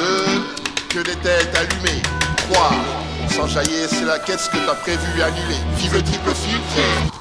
Deux, que des têtes allumées. Trois, sans jaillir, c'est la quête ce que t'as prévu annuler. Vive le triple filtre.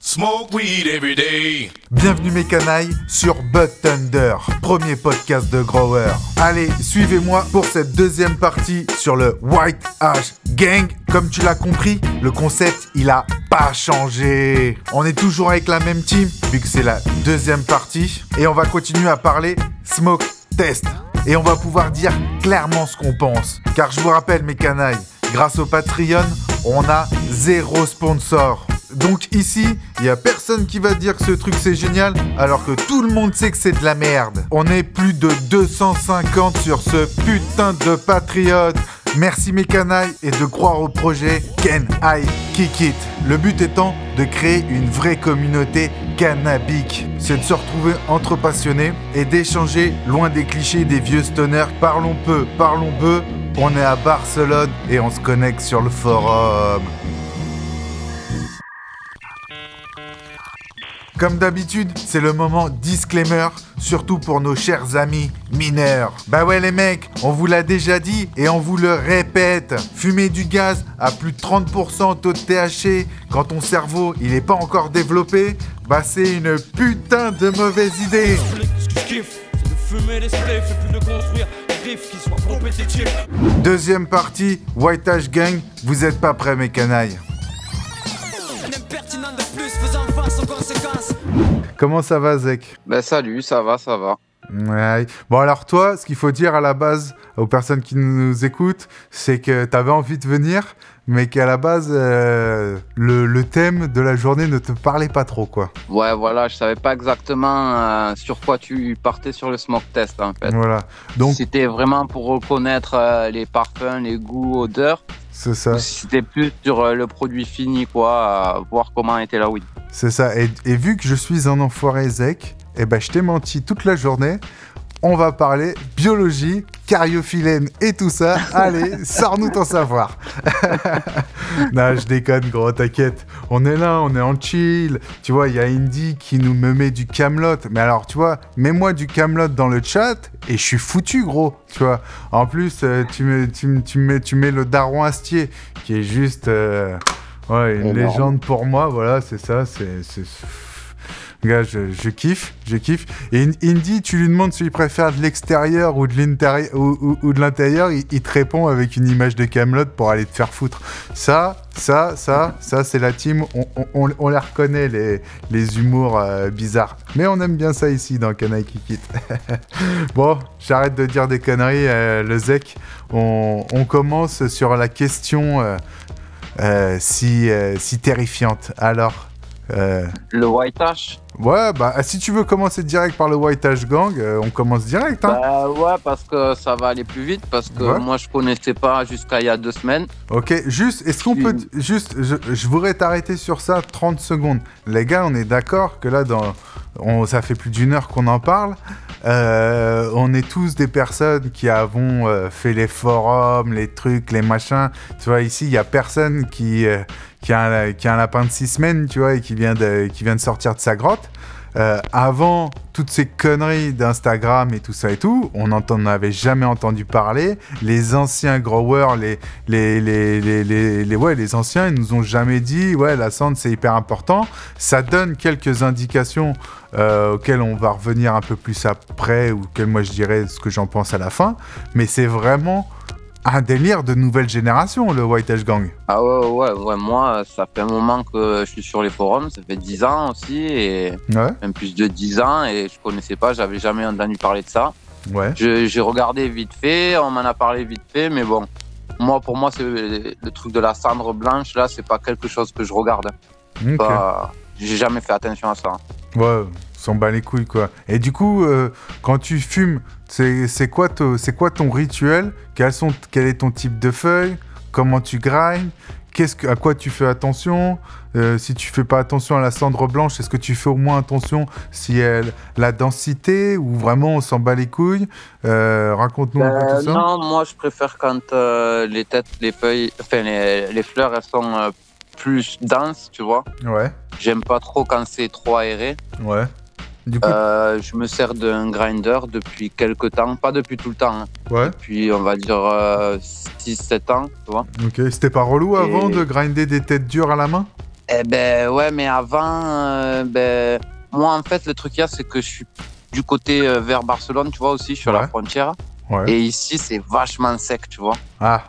Smoke weed every day. Bienvenue mes canailles sur Bud Thunder, premier podcast de Grower. Allez, suivez-moi pour cette deuxième partie sur le White Ash Gang. Comme tu l'as compris, le concept il a pas changé. On est toujours avec la même team vu que c'est la deuxième partie et on va continuer à parler smoke test. Et on va pouvoir dire clairement ce qu'on pense. Car je vous rappelle mes canailles, grâce au Patreon, on a zéro sponsor. Donc ici, il y a personne qui va dire que ce truc c'est génial alors que tout le monde sait que c'est de la merde. On est plus de 250 sur ce putain de Patreon. Merci mes canailles et de croire au projet Can I Kick It. Le but étant de créer une vraie communauté cannabique. C'est de se retrouver entre passionnés et d'échanger loin des clichés des vieux stoners. Parlons peu, parlons peu. On est à Barcelone et on se connecte sur le forum. Comme d'habitude, c'est le moment disclaimer, surtout pour nos chers amis mineurs. Bah ouais les mecs, on vous l'a déjà dit et on vous le répète. Fumer du gaz à plus de 30% taux de THC quand ton cerveau il est pas encore développé, bah c'est une putain de mauvaise idée. Deuxième partie, White Ash Gang, vous êtes pas prêts mes canailles. De plus faisant face aux conséquences. Comment ça va Zek Ben salut, ça va, ça va. Ouais. Bon alors toi, ce qu'il faut dire à la base aux personnes qui nous écoutent, c'est que tu avais envie de venir, mais qu'à la base, euh, le, le thème de la journée ne te parlait pas trop, quoi. Ouais, voilà, je savais pas exactement euh, sur quoi tu partais sur le smoke test en fait. Voilà. Donc c'était vraiment pour reconnaître euh, les parfums, les goûts, odeurs, c'est ça, c'était plus sur le produit fini, quoi, voir comment était la weed. C'est ça. Et, et vu que je suis un enfoiré Zek, eh ben je t'ai menti toute la journée. On va parler biologie, cariophyllène et tout ça. Allez, sors-nous ton savoir. non, je déconne, gros, t'inquiète. On est là, on est en chill. Tu vois, il y a Indy qui nous me met du Camelot. Mais alors, tu vois, mets-moi du Camelot dans le chat et je suis foutu, gros. Tu vois. En plus, euh, tu, me, tu, me- tu, mets, tu mets le Daron Astier qui est juste. euh, ouais, une Énorme. légende pour moi. Voilà, c'est ça. C'est. Gars, je, je kiffe, je kiffe. Et In- Indy, tu lui demandes s'il préfère de l'extérieur ou de l'intérieur ou, ou- ou de l'intérieur, il, il te répond avec une image de Camelot pour aller te faire foutre. Ça, ça, ça, ça, c'est la team. On, on, on- on les reconnaît les, les humours euh, bizarres. Mais on aime bien ça ici dans Canaille qui quitte. bon, j'arrête de dire des conneries, euh, le Zek. On, commence sur la question euh, si, euh, si terrifiante. Alors. euh, Le white ash Ouais, bah si tu veux commencer direct par le White Ash Gang, euh, on commence direct. Hein. Bah ouais, parce que ça va aller plus vite, parce que Ouais. moi je connaissais pas jusqu'à il y a deux semaines. ok, juste, est-ce qu'on peut. Juste, je, je voudrais t'arrêter sur ça 30 secondes. Les gars, on est d'accord que là, dans, on, ça fait plus d'une heure qu'on en parle. Euh, on est tous des personnes qui avons euh, fait les forums, les trucs, les machins. Tu vois, ici, il y a personne qui, qui, a un, lapin de six semaines, tu vois, et qui vient de, sortir de sa grotte. Euh, avant toutes ces conneries d'Instagram et tout ça et tout, on n'en avait jamais entendu parler. Les anciens growers, les, les, les, les, ouais, les anciens, ils nous ont jamais dit, ouais, la cendre c'est hyper important. Ça donne quelques indications euh, auxquelles on va revenir un peu plus après, ou auxquelles moi je dirais ce que j'en pense à la fin. Mais c'est vraiment un délire de nouvelle génération, le White Ash Gang. Ah ouais, ouais, ouais, moi ça fait un moment que je suis sur les forums, ça fait 10 ans aussi, et Ouais, même plus de 10 ans, et je connaissais pas, j'avais jamais entendu parler de ça. ouais. J'ai regardé vite fait, on m'en a parlé vite fait, mais bon, moi pour moi c'est le truc de la cendre blanche là, c'est pas quelque chose que je regarde. Ok. Pas- J'ai jamais fait attention à ça. Ouais, s'en bat les couilles, quoi. Et du coup, euh, quand tu fumes, c'est c'est quoi, quoi ton rituel? Quels sont, Quel est ton type de feuille? Comment tu grindes Qu'est-ce que, À quoi tu fais attention? Euh, Si tu fais pas attention à la cendre blanche, est-ce que tu fais au moins attention si elle, la densité ou vraiment on s'en bat les couilles? Euh, Raconte-nous un peu tout ça. non, moi je préfère quand les têtes, les feuilles, enfin les, les fleurs elles sont plus denses, tu vois. Ouais, J'aime pas trop quand c'est trop aéré. ouais. Du coup, Euh, je me sers d'un grinder depuis quelques temps, pas depuis tout le temps, hein. ouais, depuis on va dire 6-7 ans, tu vois. ok. C'était pas relou avant de grinder des têtes dures à la main? Eh ben ouais, mais avant, euh, ben moi en fait le truc qu'il y a c'est que je suis du côté euh, vers Barcelone, tu vois aussi, sur Ouais. la frontière. Ouais. Et ici c'est vachement sec, tu vois. Ah,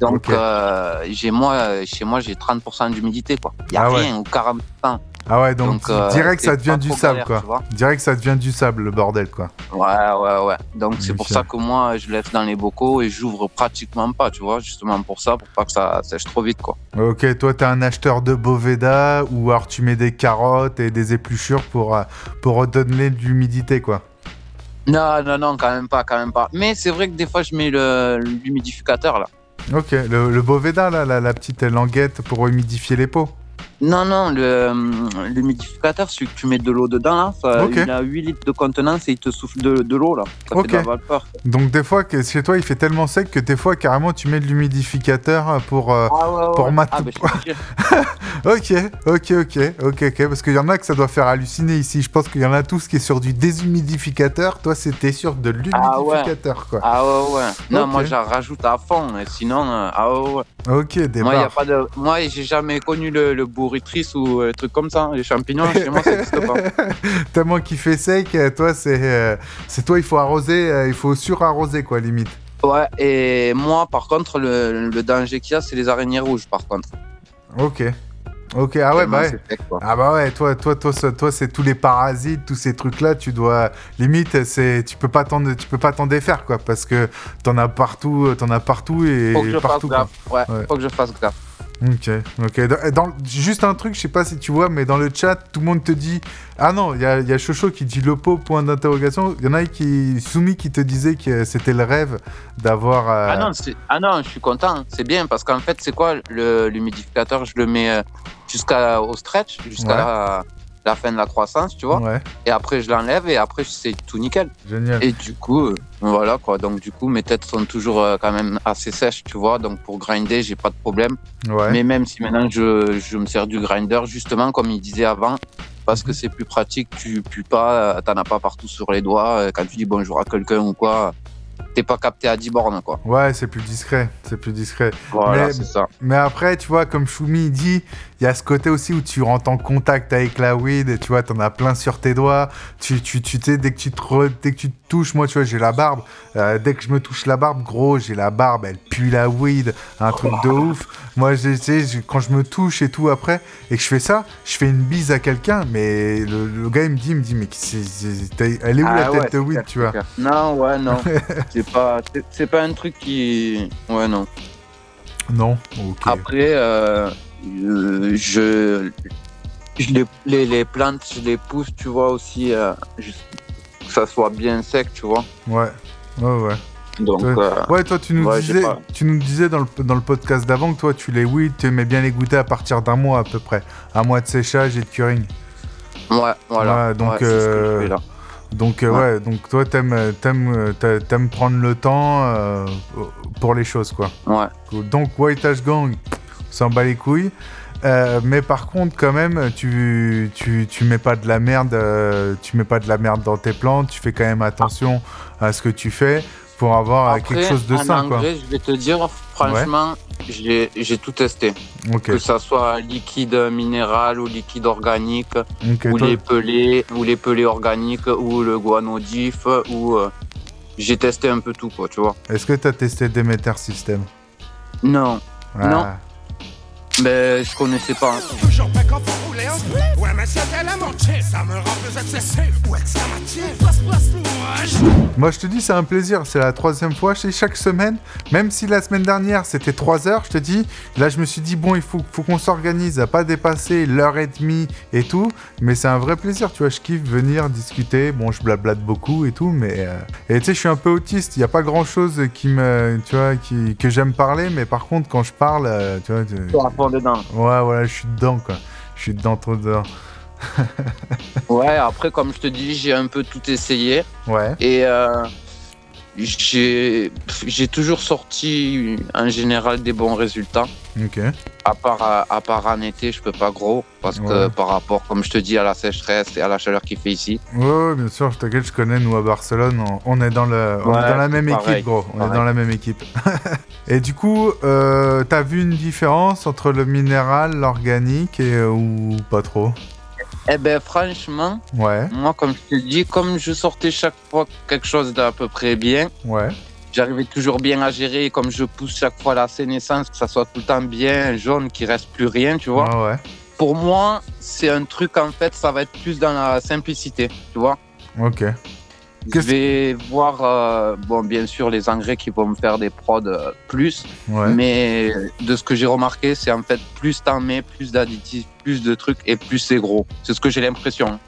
Donc euh, j'ai moi, euh, chez moi j'ai 30% d'humidité quoi. Il y a Ah ouais. rien ou 40%. Ah ouais, donc, Donc, euh, direct ça devient du sable galère, quoi. Direct ça devient du sable le bordel quoi. Ouais, ouais, ouais. Donc c'est pour ça que moi, je laisse dans les bocaux et j'ouvre pratiquement pas, tu vois, justement pour ça, pour pas que ça sèche trop vite, quoi. Ok, toi t'es un acheteur de Boveda ou alors tu mets des carottes et des épluchures pour, euh, pour redonner de l'humidité quoi. Non, non, non, quand même pas, quand même pas. Mais c'est vrai que des fois, je mets l'humidificateur, là. Ok, le, le Boveda là, la, la petite languette pour humidifier les pots. Non, non, le, hum, l'humidificateur, celui que tu mets de l'eau dedans, là, ça, il a 8 litres de contenance et il te souffle de, de l'eau, là. Ça fait de la vapeur. Donc des fois que chez toi il fait tellement sec que des fois carrément tu mets de l'humidificateur pour... euh, Ah ouais, ouais. Pour ouais. mat- Ah, dire. Ok, ok, ok, ok, ok, parce qu'il y en a que ça doit faire halluciner ici. Je pense qu'il y en a tous qui est sur du déshumidificateur. Toi, c'était sur de Ah l'humidificateur, quoi. Ah ouais, ouais. Non, moi, j'en rajoute à fond. Sinon, euh, ah ouais, ouais. Ok, des Moi, y a pas de... Moi, j'ai jamais connu le, le ou les trucs comme ça. Les champignons, chez moi, ça n'existe pas. Tellement qu'il fait sec, euh, toi, c'est, euh, c'est toi, il faut arroser, euh, il faut surarroser, quoi, limite. Ouais, et moi, par contre, le, le danger qu'il y a, c'est les araignées rouges, par contre. Ok. Ok, ah ouais, bah ouais. sec. Ah bah ouais, toi, toi, toi, toi, c'est tous les parasites, tous ces trucs-là, tu dois, limite, c'est, tu peux pas t'en, tu peux pas t'en défaire, quoi, parce que t'en as partout, t'en as partout et Faut que je partout, fasse quoi. gaffe. Ouais, Ouais. faut que je fasse gaffe. Ok, ok. Dans, dans- juste un truc, je sais pas si tu vois, mais dans le chat, tout le monde te dit. Ah non, il y a, y a Chocho qui dit le pot, point d'interrogation. Il y en a qui. Soumi qui te disait que c'était le rêve d'avoir. euh, Ah non, ah non, je suis content. C'est bien parce qu'en fait, c'est quoi le- l'humidificateur? Je le mets euh, jusqu'au stretch, jusqu'à Ouais. La, fin de la croissance, tu vois. Ouais, Et après, je l'enlève et après, c'est tout nickel. génial. Et du coup, euh, voilà quoi. Donc, du coup, mes têtes sont toujours euh, quand même assez sèches, tu vois. Donc, pour grinder, j'ai pas de problème. Ouais. Mais même si maintenant je, je me sers du grinder, justement, comme il disait avant, parce que c'est plus pratique, tu pues pas, euh, t'en as pas partout sur les doigts. Quand tu dis bonjour à quelqu'un ou quoi, t'es pas capté à 10 bornes, quoi. Ouais, c'est plus discret. C'est plus discret. Voilà, Mais- ça. Mais après, tu vois, comme Choumi dit, il y a ce côté aussi où tu rentres en contact avec la weed et tu vois, t'en as plein sur tes doigts. Tu, tu, tu sais, dès que tu te, re- dès que tu te touches, moi, tu vois, j'ai la barbe. Euh, dès que je me touche la barbe, gros, j'ai la barbe, elle pue la weed, un truc de ouf. Moi, tu sais, quand je me touche et tout après, et que je fais ça, je fais une bise à quelqu'un, mais le, le gars, il me dit, il me dit, mais c'est- elle est où Ah la ouais, tête de weed, clair, tu vois? Non, ouais, non. c'est pas, c'est- c'est pas un truc qui, ouais, non. Non Ok. Après, euh, je, je les, les, les plantes, je les pousse, tu vois aussi, euh, que ça soit bien sec, tu vois. Ouais. Ouais, ouais. Donc, Ouais. euh, Ouais, toi, tu nous Ouais, disais, tu nous disais dans le, dans le podcast d'avant que toi, tu les weed, tu aimais bien les goûter à partir d'un mois à peu près. Un mois de séchage et de curing. ouais, voilà. Ouais, donc, je euh, là. Donc, euh, ouais. donc toi, t'aimes, t'aimes, t'a- t'aimes prendre le temps pour les choses, quoi. Ouais. Donc, White Ash Gang, on s'en bat les couilles. Euh, mais par contre, quand même, tu, tu, tu mets pas de la merde, euh, tu mets pas de la merde dans tes plantes. Tu fais quand même attention à ce que tu fais pour avoir Après, quelque chose de sain, quoi. je vais te dire, franchement, j'ai j'ai tout testé. Que ça soit liquide minéral ou liquide organique, ou toi- les pelés, ou les pelés organiques, ou le guanodif, ou euh, j'ai testé un peu tout, quoi, tu vois. Est-ce que tu as testé Demeter System? Non, Non. Mais je connaissais pas. Toujours pas quand vous roulez en split Ouais mais c'était la moitié Ça me rend plus excessif Ouais que ça m'attire? Place place moi Moi, je te dis, c'est un plaisir. C'est la troisième fois. Je sais, chaque semaine, même si la semaine dernière, c'était 3 heures, je te dis, là, je me suis dit, bon, il faut, faut qu'on s'organise à pas dépasser l'heure et demie et tout. Mais c'est un vrai plaisir, tu vois. Je kiffe venir discuter. Bon, je blablate beaucoup et tout, mais. euh, Et tu sais, je suis un peu autiste. Il n'y a pas grand chose qui me. Tu vois, qui... que j'aime parler, mais par contre, quand je parle, euh, tu vois. tu-. Ouais, voilà, je suis dedans, quoi. Je suis dedans, trop dedans. Ouais, après, comme je te dis, j'ai un peu tout essayé. Ouais. Et euh, j'ai j'ai toujours sorti en général des bons résultats. Ok. À part, à, part en été, je peux pas gros. Parce que par rapport, comme je te dis, à la sécheresse et à la chaleur qu'il fait ici. Ouais, ouais, bien sûr, je t'inquiète, je connais, nous à Barcelone, on, on est dans, le, on est dans la même pareil, équipe, gros. On est dans la même équipe. et du coup, euh, t'as vu une différence entre le minéral, l'organique et, euh, ou pas trop? Eh ben, franchement, Ouais, moi, comme je te dis, comme je sortais chaque fois quelque chose d'à peu près bien, ouais. J'arrivais toujours bien à gérer. Comme je pousse chaque fois la sénescence, que ça soit tout le temps bien jaune, qu'il reste plus rien, tu vois. Ah ouais. Pour moi, c'est un truc, en fait, ça va être plus dans la simplicité, tu vois. Ok. Je vais voir, euh, bon, bien sûr, les engrais qui vont me faire des prods euh, plus, Ouais. mais de ce que j'ai remarqué, c'est en fait plus t'en mets, plus d'additifs, plus de trucs et plus c'est gros. C'est ce que j'ai l'impression.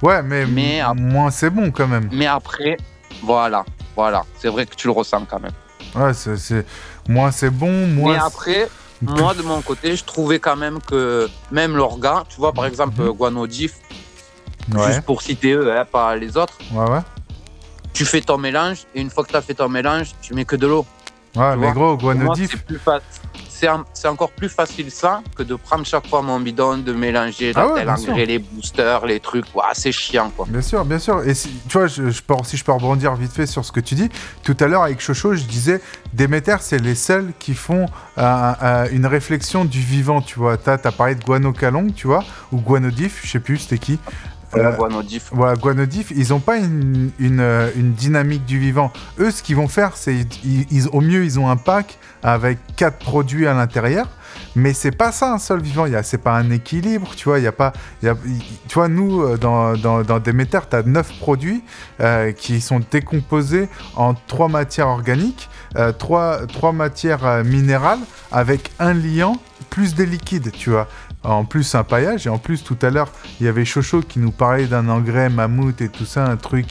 Ouais, mais, Mais moins c'est bon quand même. Mais après, voilà, voilà, c'est vrai que tu le ressens quand même. Ouais, c'est, c'est... moins c'est bon, moins. Mais après, moi de mon côté, je trouvais quand même que même l'orga, tu vois, par exemple, Mhm. Guanodif, Ouais, juste pour citer eux, hein, pas les autres, ouais, ouais. tu fais ton mélange et une fois que tu as fait ton mélange, tu mets que de l'eau. Ouais, mais vois, gros, moi, Guanodif. c'est plus fa- c'est encore plus facile ça que de prendre chaque fois mon bidon, de mélanger Ah ouais, engrais, les boosters, les trucs. Ouah, c'est chiant quoi. Bien sûr, bien sûr. Et si, tu vois, je, je peux, si je peux rebondir vite fait sur ce que tu dis, tout à l'heure avec Chocho, je disais, Déméter, c'est les seuls qui font euh, euh, une réflexion du vivant, tu vois. T'as as parlé de Guanocalong, tu vois, ou Guanodif, je sais plus, c'était qui. Voilà, Euh, Guanodif. Voilà, Guanodif, ils n'ont pas une, une, euh, une dynamique du vivant. Eux, ce qu'ils vont faire, c'est ils, ils- au mieux, ils ont un pack avec quatre produits à l'intérieur. Mais c'est pas ça un seul vivant. C'est pas un équilibre, tu vois. Il y a pas, y a, tu vois, nous euh, dans dans, dans Demeter, t'as neuf produits euh, qui sont décomposés en trois matières organiques, euh, trois trois matières euh, minérales avec un liant plus des liquides, tu vois. En plus un paillage et en plus tout à l'heure il y avait Chocho qui nous parlait d'un engrais mammouth et tout ça, un truc,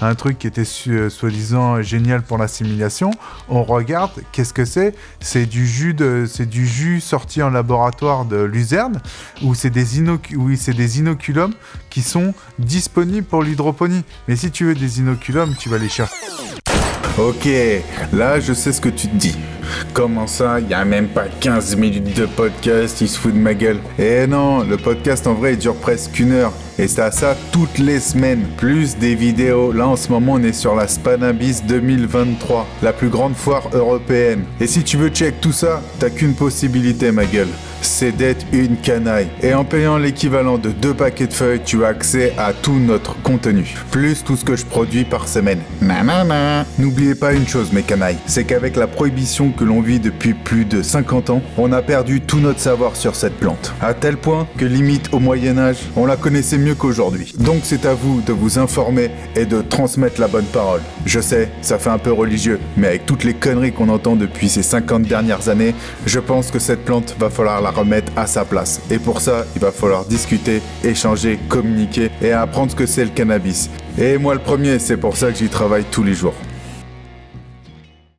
un truc qui était euh, soi-disant génial pour l'assimilation. On regarde, qu'est-ce que c'est? C'est du jus de, c'est du jus sorti en laboratoire de Luzerne, où c'est des inoc- oui, c'est des inoculums qui sont disponibles pour l'hydroponie. Mais si tu veux des inoculums, tu vas les chercher. Ok, là je sais ce que tu te dis. Comment ça, il y a même pas 15 minutes de podcast, il se fout de ma gueule. Eh non, le podcast en vrai il dure presque une heure. Et c'est à ça toutes les semaines, plus des vidéos. Là en ce moment on est sur la Spanabis 2023, la plus grande foire européenne. Et si tu veux check tout ça, t'as qu'une possibilité ma gueule. C'est d'être une canaille. Et en payant l'équivalent de deux paquets de feuilles, tu as accès à tout notre contenu. Plus tout ce que je produis par semaine. Nanana. N'oubliez pas une chose mes canailles, c'est qu'avec la prohibition que l'on vit depuis plus de 50 ans, on a perdu tout notre savoir sur cette plante. À tel point que limite au Moyen Âge, on la connaissait mieux qu'aujourd'hui. Donc c'est à vous de vous informer et de transmettre la bonne parole. Je sais, ça fait un peu religieux, mais avec toutes les conneries qu'on entend depuis ces 50 dernières années, je pense que cette plante va falloir la remettre à sa place. Et pour ça, il va falloir discuter, échanger, communiquer et apprendre ce que c'est le cannabis. Et moi le premier, c'est pour ça que j'y travaille tous les jours.